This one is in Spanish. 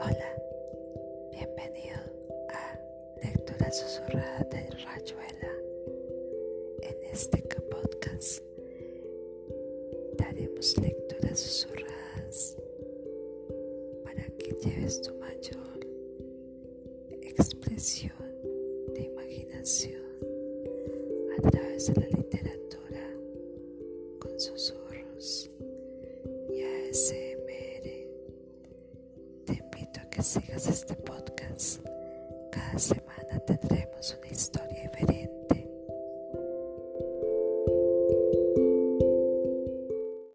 Hola, bienvenido a Lectura Susurrada de Rayuela. En este podcast daremos lecturas susurradas para que lleves tu mayor expresión de imaginación a través de la literatura con susurros. Sigas este podcast. Cada semana tendremos una historia